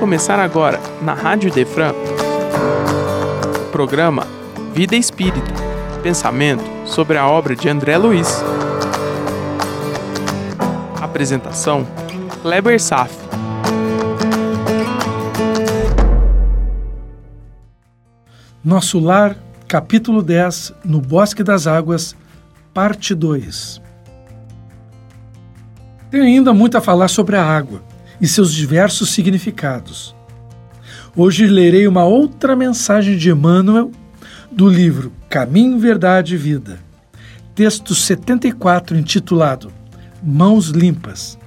começar agora, na Rádio Defran, o programa Vida Espírita Pensamento sobre a obra de André Luiz. Apresentação: Kleber Saf. Nosso Lar, capítulo 10, No Bosque das Águas, parte 2. Tenho ainda muito a falar sobre a água e seus diversos significados. Hoje lerei uma outra mensagem de Emmanuel do livro Caminho, Verdade e Vida, texto 74, intitulado Mãos Limpas.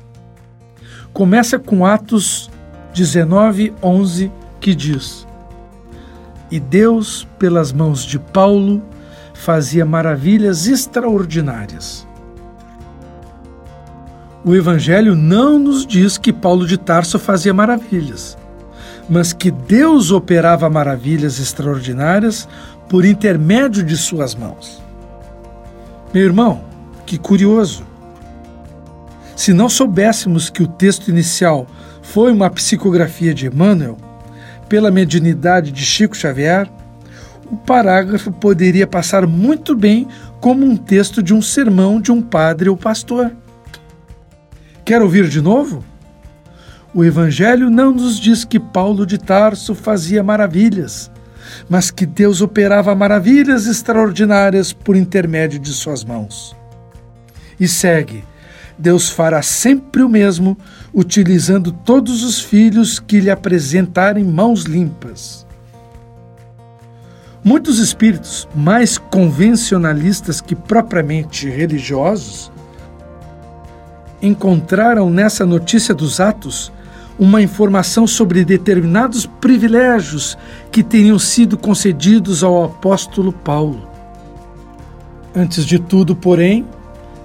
Começa com Atos 19, 11, que diz: E Deus, pelas mãos de Paulo, fazia maravilhas extraordinárias. O Evangelho não nos diz que Paulo de Tarso fazia maravilhas, mas que Deus operava maravilhas extraordinárias por intermédio de suas mãos. Meu irmão, que curioso! Se não soubéssemos que o texto inicial foi uma psicografia de Emmanuel, pela mediunidade de Chico Xavier, o parágrafo poderia passar muito bem como um texto de um sermão de um padre ou pastor. Quer ouvir de novo? O Evangelho não nos diz que Paulo de Tarso fazia maravilhas, mas que Deus operava maravilhas extraordinárias por intermédio de suas mãos. E segue: Deus fará sempre o mesmo, utilizando todos os filhos que lhe apresentarem mãos limpas. Muitos espíritos mais convencionalistas que propriamente religiosos encontraram nessa notícia dos Atos uma informação sobre determinados privilégios que teriam sido concedidos ao apóstolo Paulo. Antes de tudo, porém,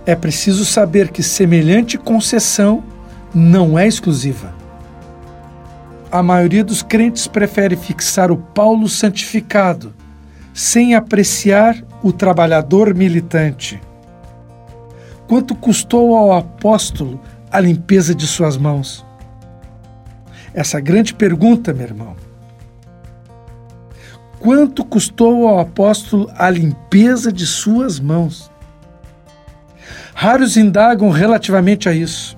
é preciso saber que semelhante concessão não é exclusiva. A maioria dos crentes prefere fixar o Paulo santificado, sem apreciar o trabalhador militante Quanto custou ao apóstolo a limpeza de suas mãos? Essa grande pergunta, meu irmão. Quanto custou ao apóstolo a limpeza de suas mãos? Raros indagam relativamente a isso.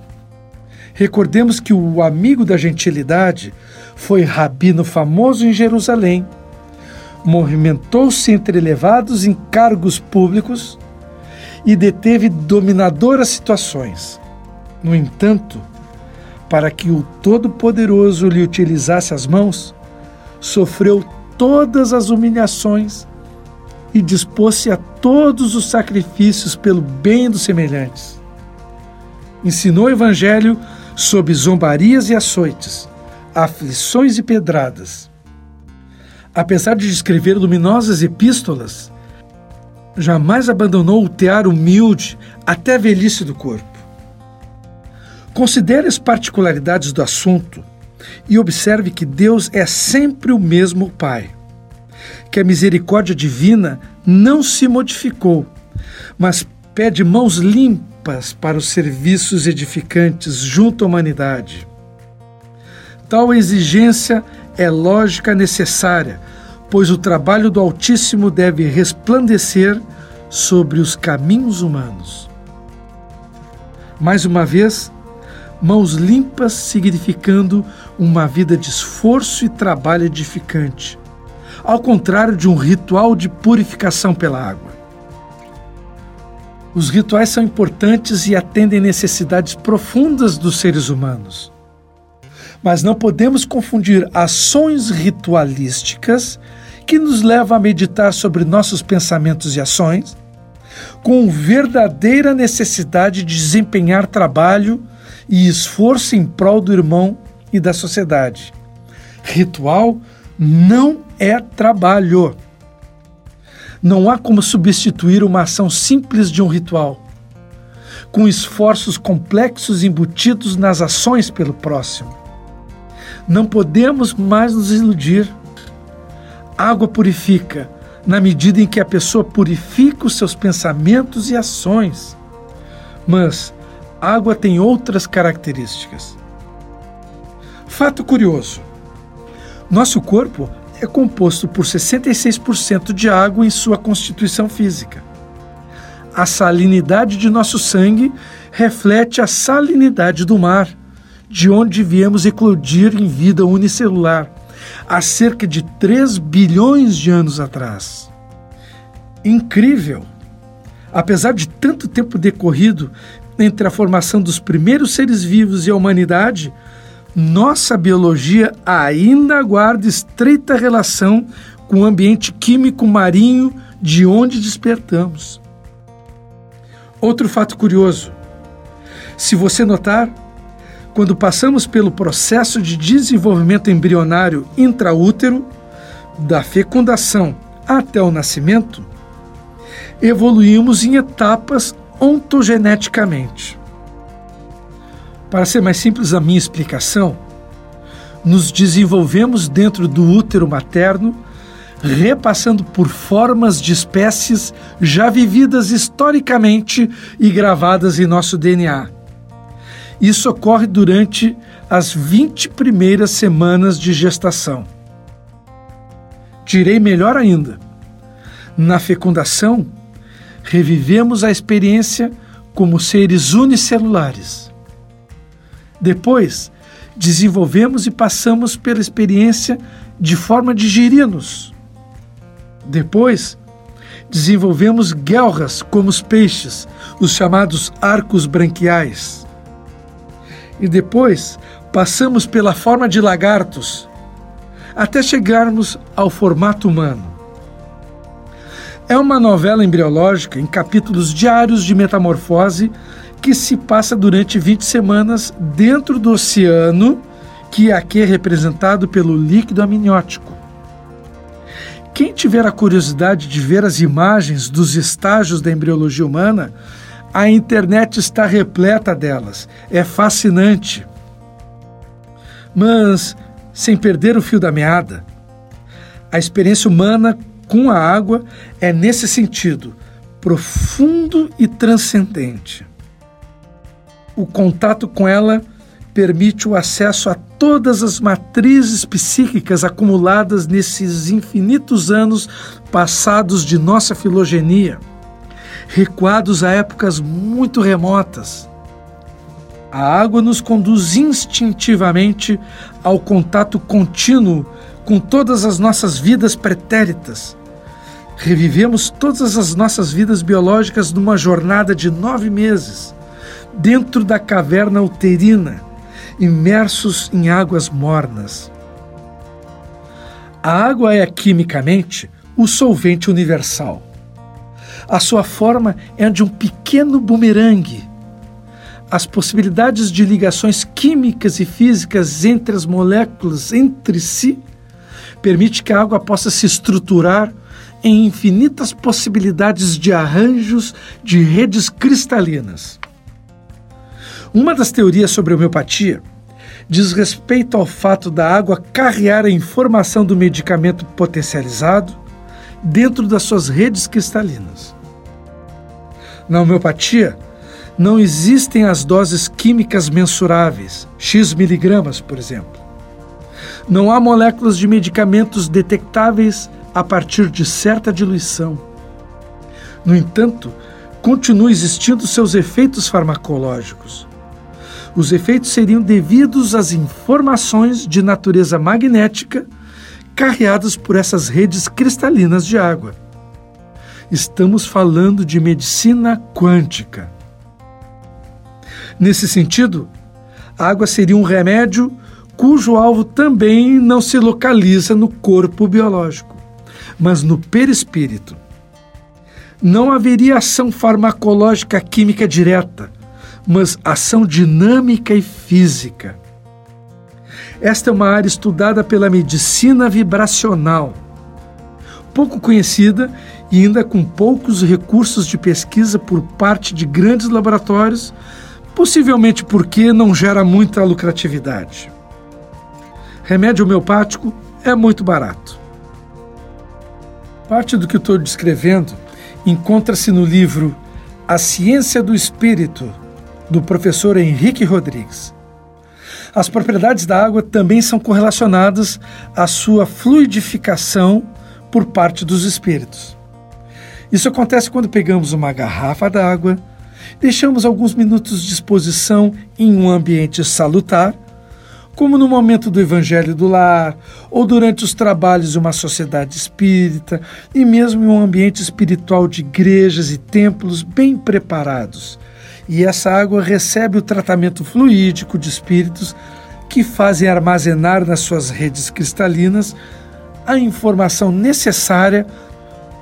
Recordemos que o amigo da gentilidade foi rabino famoso em Jerusalém. Movimentou-se entre elevados encargos públicos e deteve dominadoras situações. No entanto, para que o Todo-Poderoso lhe utilizasse as mãos, sofreu todas as humilhações e dispôs-se a todos os sacrifícios pelo bem dos semelhantes. Ensinou o Evangelho sob zombarias e açoites, aflições e pedradas. Apesar de escrever luminosas epístolas, jamais abandonou o tear humilde até a velhice do corpo. Considere as particularidades do assunto e observe que Deus é sempre o mesmo Pai, que a misericórdia divina não se modificou, mas pede mãos limpas para os serviços edificantes junto à humanidade. Tal exigência é lógica necessária pois o trabalho do Altíssimo deve resplandecer sobre os caminhos humanos. Mais uma vez, mãos limpas significando uma vida de esforço e trabalho edificante, ao contrário de um ritual de purificação pela água. Os rituais são importantes e atendem necessidades profundas dos seres humanos. Mas não podemos confundir ações ritualísticas que nos leva a meditar sobre nossos pensamentos e ações, com verdadeira necessidade de desempenhar trabalho e esforço em prol do irmão e da sociedade. Ritual não é trabalho. Não há como substituir uma ação simples de um ritual, com esforços complexos embutidos nas ações pelo próximo. Não podemos mais nos iludir água purifica na medida em que a pessoa purifica os seus pensamentos e ações. Mas água tem outras características. Fato curioso: Nosso corpo é composto por 66% de água em sua constituição física. A salinidade de nosso sangue reflete a salinidade do mar, de onde viemos eclodir em vida unicelular, há cerca de 3 bilhões de anos atrás. Incrível! Apesar de tanto tempo decorrido entre a formação dos primeiros seres vivos e a humanidade, nossa biologia ainda guarda estreita relação com o ambiente químico marinho de onde despertamos. Outro fato curioso: se você notar, quando passamos pelo processo de desenvolvimento embrionário intraútero, da fecundação até o nascimento, evoluímos em etapas ontogeneticamente. Para ser mais simples a minha explicação, nos desenvolvemos dentro do útero materno, repassando por formas de espécies já vividas historicamente e gravadas em nosso DNA. Isso ocorre durante as 20 primeiras semanas de gestação. Direi melhor ainda: na fecundação, revivemos a experiência como seres unicelulares depois, desenvolvemos e passamos pela experiência de forma de girinos. Depois, desenvolvemos guelras como os peixes, os chamados arcos branquiais. E depois, passamos pela forma de lagartos, até chegarmos ao formato humano. É uma novela embriológica em capítulos diários de metamorfose que se passa durante 20 semanas dentro do oceano, que aqui é representado pelo líquido amniótico. Quem tiver a curiosidade de ver as imagens dos estágios da embriologia humana, a internet está repleta delas. É fascinante. Mas, sem perder o fio da meada, a experiência humana com a água é, nesse sentido, profundo e transcendente o contato com ela permite o acesso a todas as matrizes psíquicas acumuladas nesses infinitos anos passados de nossa filogenia, recuados a épocas muito remotas. A água nos conduz instintivamente ao contato contínuo com todas as nossas vidas pretéritas. Revivemos todas as nossas vidas biológicas numa jornada de nove meses dentro da caverna uterina, imersos em águas mornas. A água é quimicamente o solvente universal. A sua forma é a de um pequeno bumerangue. As possibilidades de ligações químicas e físicas entre as moléculas entre si permite que a água possa se estruturar em infinitas possibilidades de arranjos de redes cristalinas. Uma das teorias sobre a homeopatia diz respeito ao fato da água carrear a informação do medicamento potencializado dentro das suas redes cristalinas. Na homeopatia, não existem as doses químicas mensuráveis, X miligramas, por exemplo. Não há moléculas de medicamentos detectáveis a partir de certa diluição. No entanto, continuam existindo seus efeitos farmacológicos os efeitos seriam devidos às informações de natureza magnética carreadas por essas redes cristalinas de água. Estamos falando de medicina quântica. Nesse sentido, a água seria um remédio cujo alvo também não se localiza no corpo biológico, mas no perispírito. Não haveria ação farmacológica química direta mas ação dinâmica e física. Esta é uma área estudada pela medicina vibracional, pouco conhecida e ainda com poucos recursos de pesquisa por parte de grandes laboratórios, possivelmente porque não gera muita lucratividade. Remédio homeopático é muito barato. Parte do que estou descrevendo encontra-se no livro A Ciência do Espírito, do professor Henrique Rodrigues. As propriedades da água também são correlacionadas à sua fluidificação por parte dos espíritos. Isso acontece quando pegamos uma garrafa d'água, deixamos alguns minutos de exposição em um ambiente salutar, como no momento do Evangelho do Lar, ou durante os trabalhos de uma sociedade espírita, e mesmo em um ambiente espiritual de igrejas e templos bem preparados. E essa água recebe o tratamento fluídico de espíritos que fazem armazenar nas suas redes cristalinas a informação necessária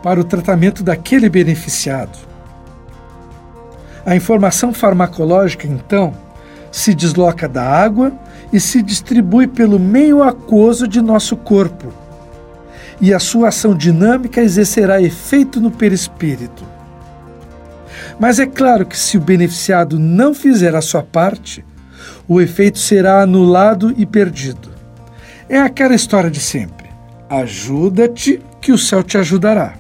para o tratamento daquele beneficiado. A informação farmacológica, então, se desloca da água e se distribui pelo meio aquoso de nosso corpo. E a sua ação dinâmica exercerá efeito no perispírito. Mas é claro que se o beneficiado não fizer a sua parte, o efeito será anulado e perdido. É aquela história de sempre: ajuda-te, que o céu te ajudará.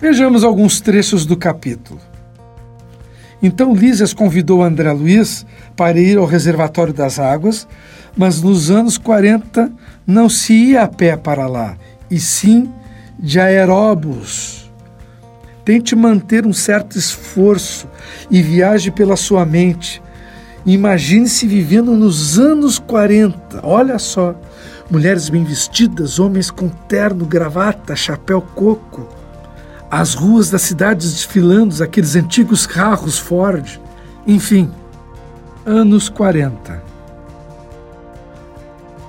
Vejamos alguns trechos do capítulo. Então Lísias convidou André Luiz para ir ao reservatório das águas, mas nos anos 40 não se ia a pé para lá, e sim de aeróbus. Tente manter um certo esforço e viaje pela sua mente. Imagine-se vivendo nos anos 40. Olha só, mulheres bem vestidas, homens com terno, gravata, chapéu coco as ruas das cidades desfilando, aqueles antigos carros Ford, enfim, anos 40.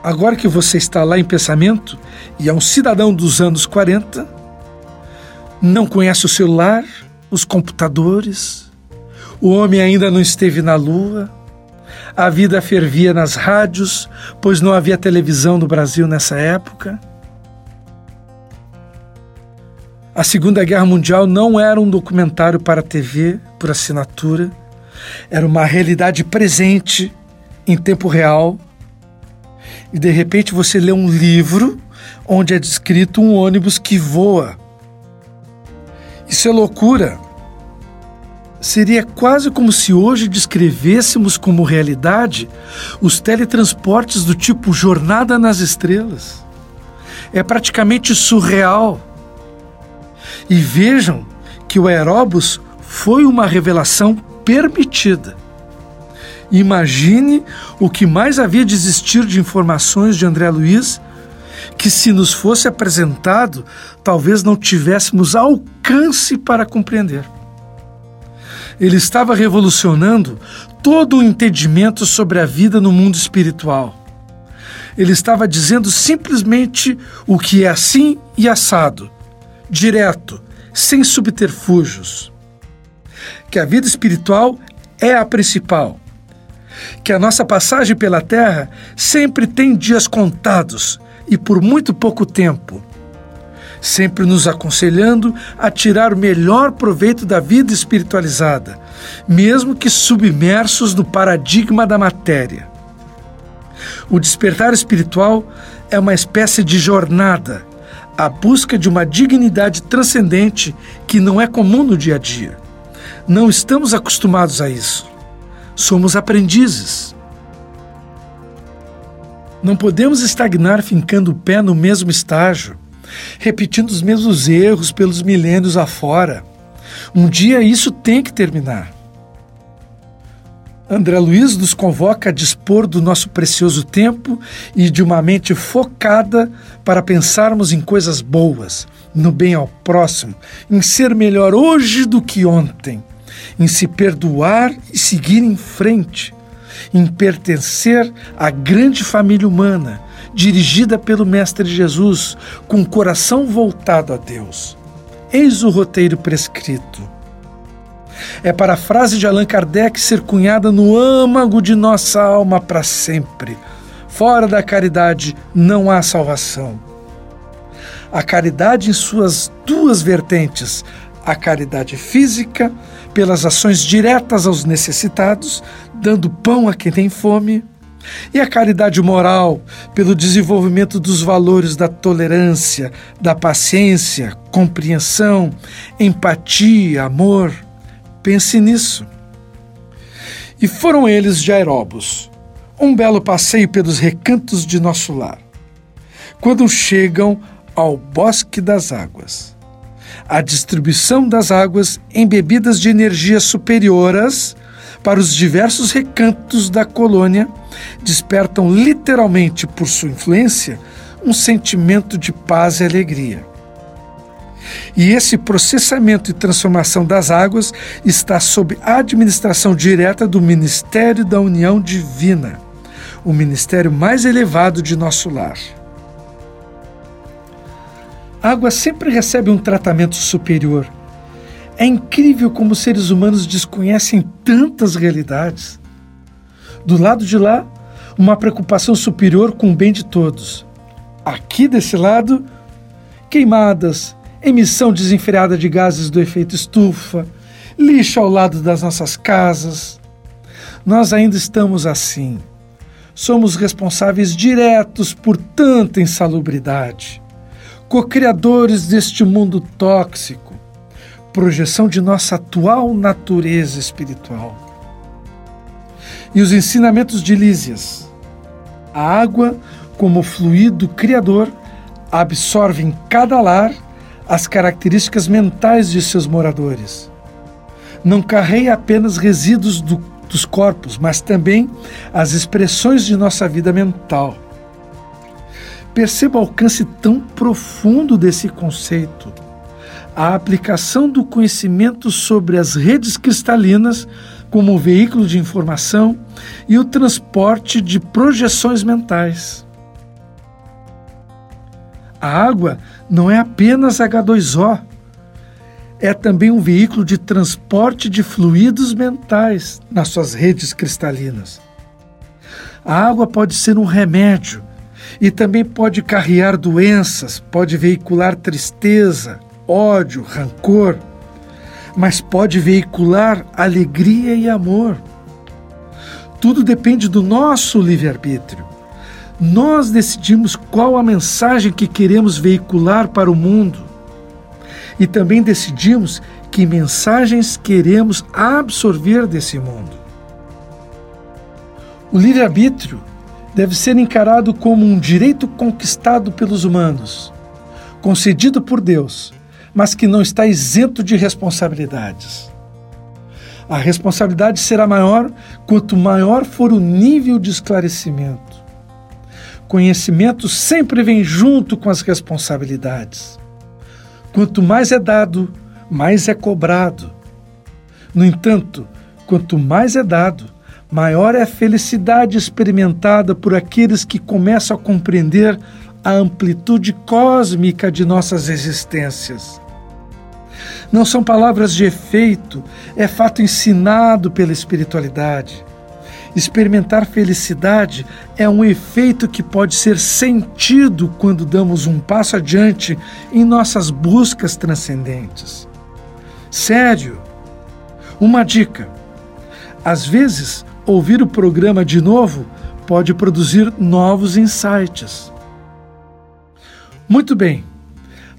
Agora que você está lá em pensamento e é um cidadão dos anos 40, não conhece o celular, os computadores, o homem ainda não esteve na lua, a vida fervia nas rádios, pois não havia televisão no Brasil nessa época A Segunda Guerra Mundial não era um documentário para TV por assinatura, era uma realidade presente em tempo real. E de repente você lê um livro onde é descrito um ônibus que voa. Isso é loucura. Seria quase como se hoje descrevêssemos como realidade os teletransportes do tipo Jornada nas Estrelas. É praticamente surreal. E vejam que o aeróbus foi uma revelação permitida. Imagine o que mais havia de existir de informações de André Luiz que, se nos fosse apresentado, talvez não tivéssemos alcance para compreender. Ele estava revolucionando todo o entendimento sobre a vida no mundo espiritual. Ele estava dizendo simplesmente o que é assim e assado direto, sem subterfúgios. Que a vida espiritual é a principal. Que a nossa passagem pela Terra sempre tem dias contados e por muito pouco tempo. Sempre nos aconselhando a tirar o melhor proveito da vida espiritualizada, mesmo que submersos no paradigma da matéria. O despertar espiritual é uma espécie de jornada a busca de uma dignidade transcendente que não é comum no dia a dia. Não estamos acostumados a isso. Somos aprendizes. Não podemos estagnar fincando o pé no mesmo estágio, repetindo os mesmos erros pelos milênios afora. Um dia isso tem que terminar. André Luiz nos convoca a dispor do nosso precioso tempo e de uma mente focada para pensarmos em coisas boas, no bem ao próximo, em ser melhor hoje do que ontem, em se perdoar e seguir em frente, em pertencer à grande família humana, dirigida pelo Mestre Jesus, com o coração voltado a Deus. Eis o roteiro prescrito é para a frase de Allan Kardec ser cunhada no âmago de nossa alma para sempre. Fora da caridade não há salvação. A caridade em suas duas vertentes, a caridade física, pelas ações diretas aos necessitados, dando pão a quem tem fome, e a caridade moral, pelo desenvolvimento dos valores da tolerância, da paciência, compreensão, empatia, amor. Pense nisso. E foram eles de aeróbus, um belo passeio pelos recantos de nosso lar. Quando chegam ao bosque das águas, a distribuição das águas em bebidas de energia superioras para os diversos recantos da colônia despertam literalmente por sua influência um sentimento de paz e alegria. E esse processamento e transformação das águas está sob administração direta do Ministério da União Divina, o ministério mais elevado de nosso lar. A água sempre recebe um tratamento superior. É incrível como seres humanos desconhecem tantas realidades. Do lado de lá, uma preocupação superior com o bem de todos. Aqui desse lado, queimadas, emissão desenfreada de gases do efeito estufa, lixo ao lado das nossas casas. Nós ainda estamos assim. Somos responsáveis diretos por tanta insalubridade, co-criadores deste mundo tóxico, projeção de nossa atual natureza espiritual. E os ensinamentos de Lísias. A água, como fluido criador, absorve em cada lar as características mentais de seus moradores. Não carreia apenas resíduos do, dos corpos, mas também as expressões de nossa vida mental. Perceba o alcance tão profundo desse conceito. A aplicação do conhecimento sobre as redes cristalinas como veículo de informação e o transporte de projeções mentais. A água não é apenas H2O, é também um veículo de transporte de fluidos mentais nas suas redes cristalinas. A água pode ser um remédio e também pode carrear doenças, pode veicular tristeza, ódio, rancor, mas pode veicular alegria e amor. Tudo depende do nosso livre-arbítrio. Nós decidimos qual a mensagem que queremos veicular para o mundo. E também decidimos que mensagens queremos absorver desse mundo. O livre-arbítrio deve ser encarado como um direito conquistado pelos humanos, concedido por Deus, mas que não está isento de responsabilidades. A responsabilidade será maior quanto maior for o nível de esclarecimento. Conhecimento sempre vem junto com as responsabilidades. Quanto mais é dado, mais é cobrado. No entanto, quanto mais é dado, maior é a felicidade experimentada por aqueles que começam a compreender a amplitude cósmica de nossas existências. Não são palavras de efeito, é fato ensinado pela espiritualidade. Experimentar felicidade é um efeito que pode ser sentido quando damos um passo adiante em nossas buscas transcendentes. Sério, uma dica: às vezes, ouvir o programa de novo pode produzir novos insights. Muito bem.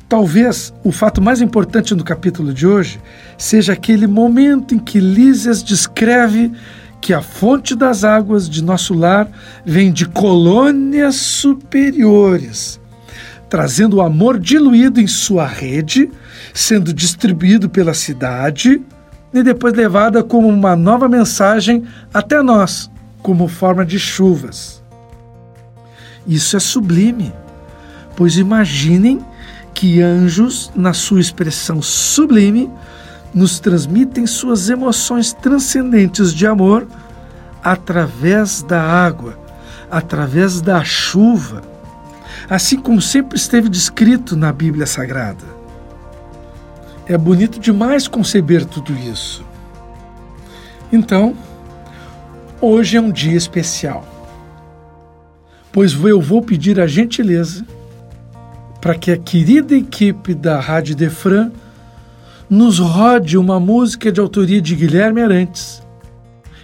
Talvez o fato mais importante no capítulo de hoje seja aquele momento em que Lísias descreve que a fonte das águas de nosso lar vem de colônias superiores, trazendo o amor diluído em sua rede, sendo distribuído pela cidade e depois levada como uma nova mensagem até nós, como forma de chuvas. Isso é sublime, pois imaginem que anjos, na sua expressão sublime, nos transmitem suas emoções transcendentes de amor através da água, através da chuva, assim como sempre esteve descrito na Bíblia Sagrada. É bonito demais conceber tudo isso. Então, hoje é um dia especial, pois eu vou pedir a gentileza para que a querida equipe da Rádio Defran nos rode uma música de autoria de Guilherme Arantes,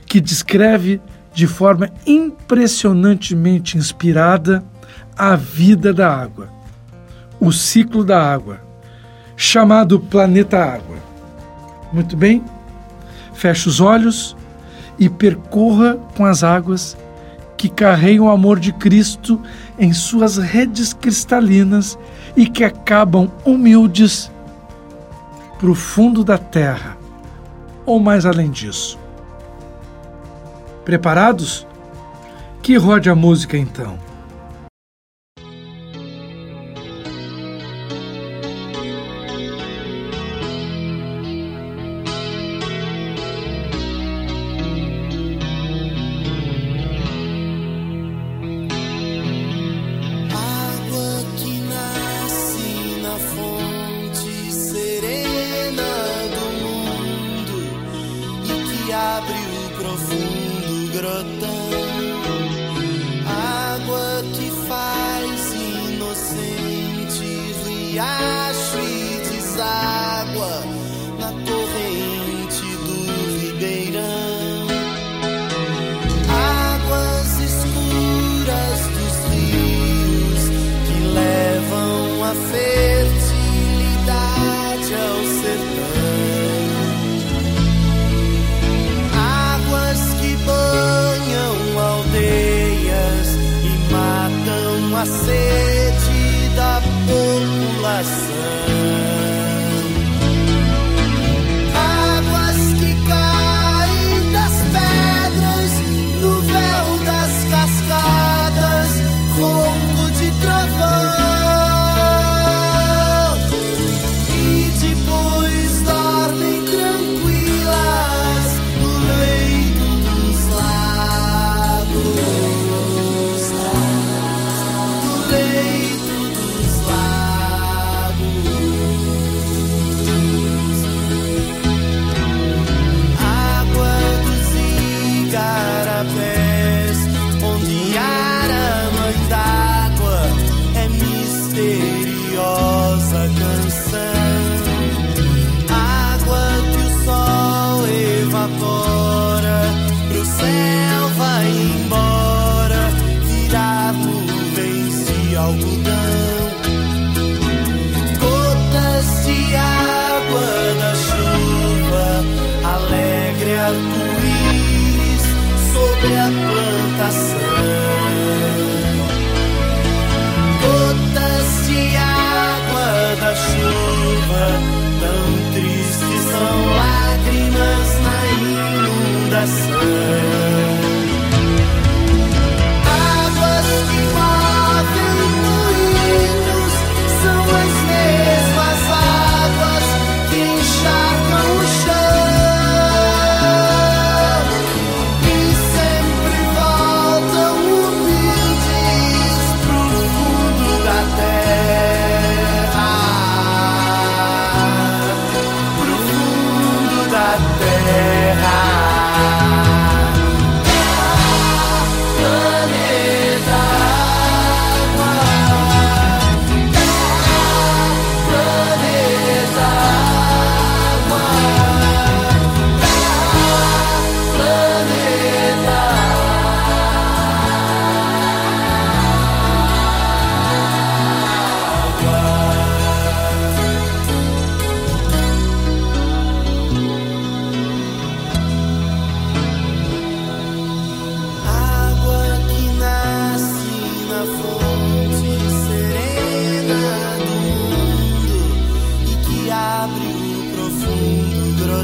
que descreve de forma impressionantemente inspirada a vida da água, o ciclo da água, chamado Planeta Água. Muito bem? Feche os olhos e percorra com as águas que carregam o amor de Cristo em suas redes cristalinas e que acabam humildes para o fundo da terra, ou mais além disso. Preparados? Que rode a música então.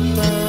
good.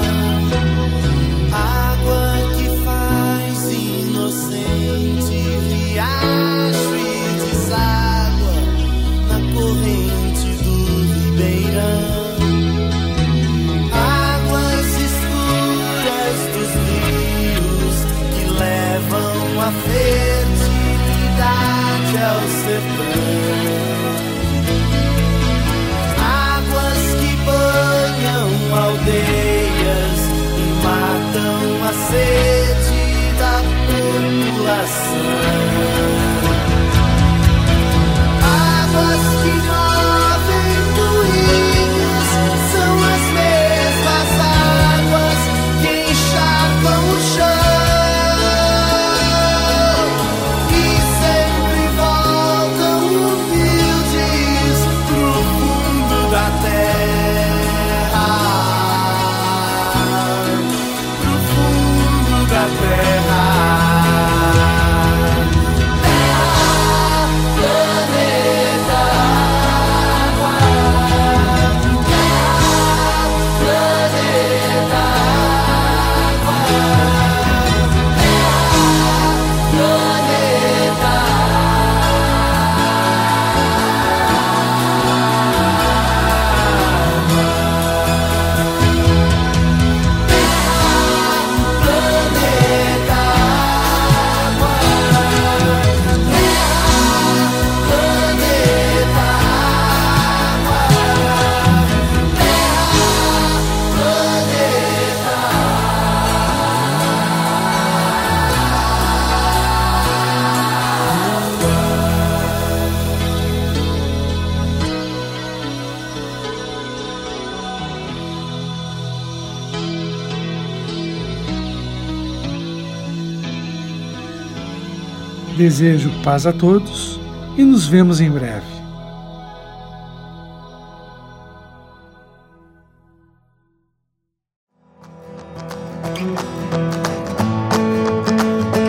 Desejo paz a todos e nos vemos em breve.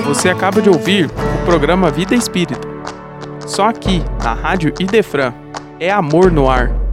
Você acaba de ouvir o programa Vida Espírita. Só aqui, na Rádio Idefran, é amor no ar.